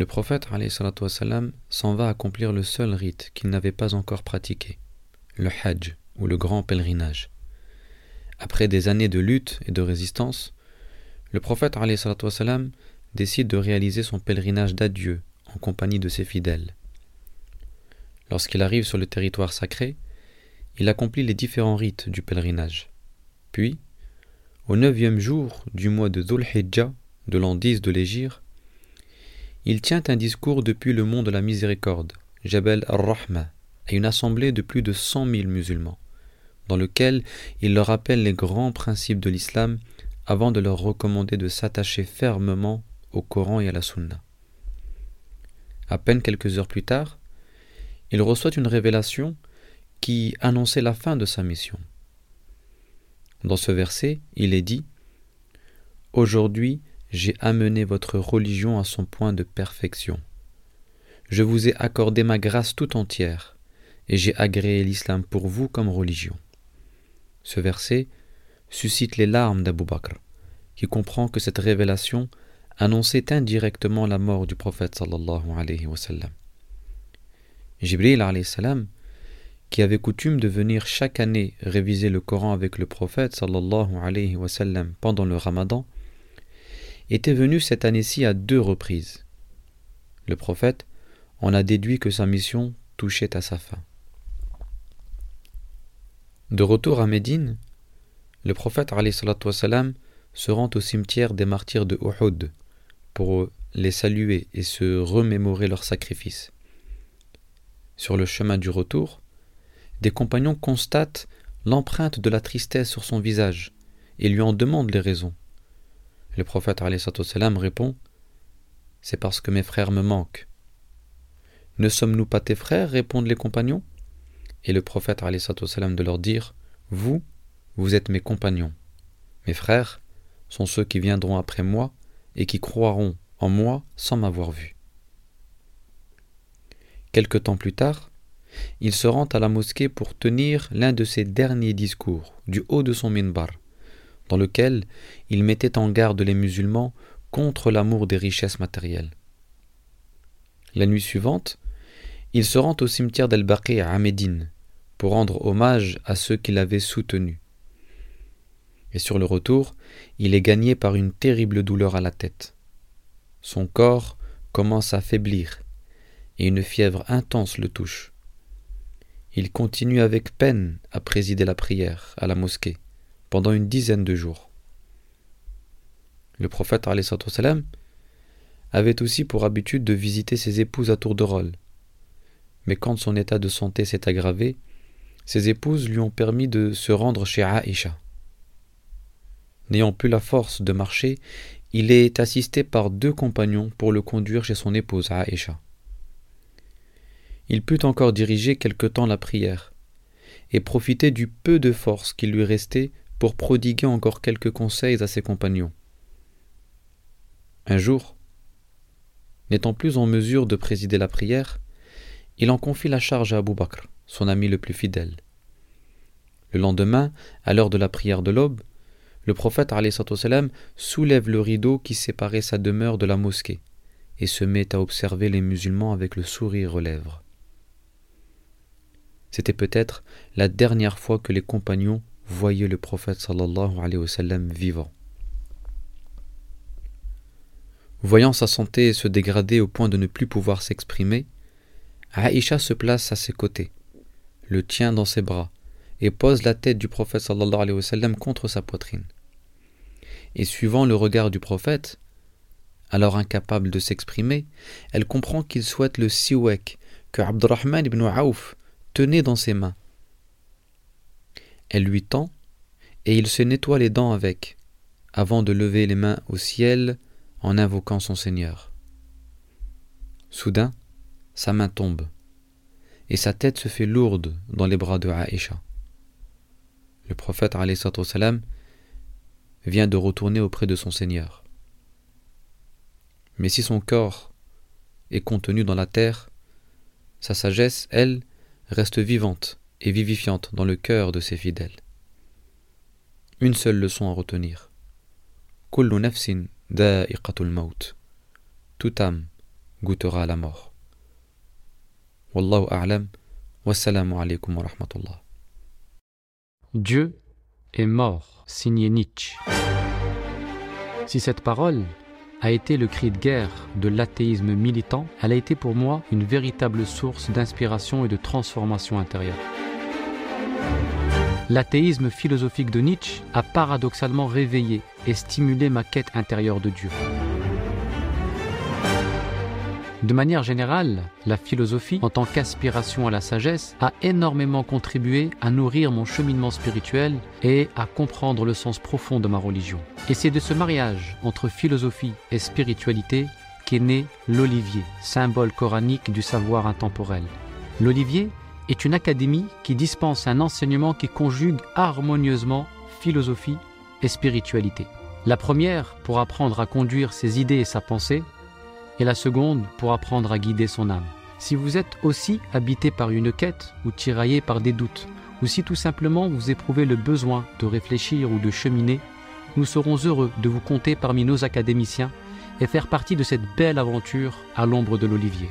le prophète s'en va accomplir le seul rite qu'il n'avait pas encore pratiqué, le Hajj ou le grand pèlerinage. Après des années de lutte et de résistance, le prophète décide de réaliser son pèlerinage d'adieu en compagnie de ses fidèles. Lorsqu'il arrive sur le territoire sacré, il accomplit les différents rites du pèlerinage. Puis, au neuvième jour du mois de Dhul Hijjah de l'an 10 de l'Égypte, il tient un discours depuis le mont de la miséricorde, Jabal al-Rahma, à une assemblée de plus de cent mille musulmans, dans lequel il leur rappelle les grands principes de l'islam avant de leur recommander de s'attacher fermement au Coran et à la Sunna. À peine quelques heures plus tard, il reçoit une révélation qui annonçait la fin de sa mission. Dans ce verset, il est dit Aujourd'hui, j'ai amené votre religion à son point de perfection. Je vous ai accordé ma grâce tout entière, et j'ai agréé l'islam pour vous comme religion. Ce verset suscite les larmes d'Abu Bakr, qui comprend que cette révélation annonçait indirectement la mort du prophète sallallahu alayhi wa sallam. Jibril alayhi salam, qui avait coutume de venir chaque année réviser le Coran avec le prophète sallallahu alayhi wa sallam pendant le ramadan, était venu cette année-ci à deux reprises. Le prophète en a déduit que sa mission touchait à sa fin. De retour à Médine, le prophète wassalam, se rend au cimetière des martyrs de Uhud pour les saluer et se remémorer leurs sacrifices. Sur le chemin du retour, des compagnons constatent l'empreinte de la tristesse sur son visage et lui en demandent les raisons. Le prophète répond C'est parce que mes frères me manquent. Ne sommes-nous pas tes frères? répondent les compagnons. Et le prophète de leur dire Vous, vous êtes mes compagnons. Mes frères sont ceux qui viendront après moi et qui croiront en moi sans m'avoir vu. Quelque temps plus tard, il se rend à la mosquée pour tenir l'un de ses derniers discours du haut de son minbar dans lequel il mettait en garde les musulmans contre l'amour des richesses matérielles. La nuit suivante, il se rend au cimetière d'El-Baqi à Médine pour rendre hommage à ceux qui l'avaient soutenu. Et sur le retour, il est gagné par une terrible douleur à la tête. Son corps commence à faiblir et une fièvre intense le touche. Il continue avec peine à présider la prière à la mosquée pendant une dizaine de jours. Le prophète avait aussi pour habitude de visiter ses épouses à tour de rôle. Mais quand son état de santé s'est aggravé, ses épouses lui ont permis de se rendre chez Aïcha. N'ayant plus la force de marcher, il est assisté par deux compagnons pour le conduire chez son épouse Aïcha. Il put encore diriger quelque temps la prière et profiter du peu de force qui lui restait pour prodiguer encore quelques conseils à ses compagnons. Un jour, n'étant plus en mesure de présider la prière, il en confie la charge à Abu Bakr, son ami le plus fidèle. Le lendemain, à l'heure de la prière de l'aube, le prophète soulève le rideau qui séparait sa demeure de la mosquée et se met à observer les musulmans avec le sourire aux lèvres. C'était peut-être la dernière fois que les compagnons voyaient le prophète vivant. Voyant sa santé se dégrader au point de ne plus pouvoir s'exprimer, Aïcha se place à ses côtés, le tient dans ses bras et pose la tête du prophète contre sa poitrine. Et suivant le regard du prophète, alors incapable de s'exprimer, elle comprend qu'il souhaite le siwek que Abdurrahman ibn Aouf tenait dans ses mains. Elle lui tend, et il se nettoie les dents avec, avant de lever les mains au ciel en invoquant son Seigneur. Soudain, sa main tombe, et sa tête se fait lourde dans les bras de Aïcha. Le prophète salam vient de retourner auprès de son Seigneur. Mais si son corps est contenu dans la terre, sa sagesse, elle, reste vivante et vivifiante dans le cœur de ses fidèles. Une seule leçon à retenir. Nafsin maut. Toute âme goûtera la mort. Wallahu a'lam. Wassalamu alaikum wa rahmatullah. Dieu est mort, signé Nietzsche. Si cette parole a été le cri de guerre de l'athéisme militant, elle a été pour moi une véritable source d'inspiration et de transformation intérieure. L'athéisme philosophique de Nietzsche a paradoxalement réveillé et stimulé ma quête intérieure de Dieu. De manière générale, la philosophie, en tant qu'aspiration à la sagesse, a énormément contribué à nourrir mon cheminement spirituel et à comprendre le sens profond de ma religion. Et c'est de ce mariage entre philosophie et spiritualité qu'est né l'olivier, symbole coranique du savoir intemporel. L'olivier est une académie qui dispense un enseignement qui conjugue harmonieusement philosophie et spiritualité. La première pour apprendre à conduire ses idées et sa pensée, et la seconde pour apprendre à guider son âme. Si vous êtes aussi habité par une quête ou tiraillé par des doutes, ou si tout simplement vous éprouvez le besoin de réfléchir ou de cheminer, nous serons heureux de vous compter parmi nos académiciens et faire partie de cette belle aventure à l'ombre de l'olivier.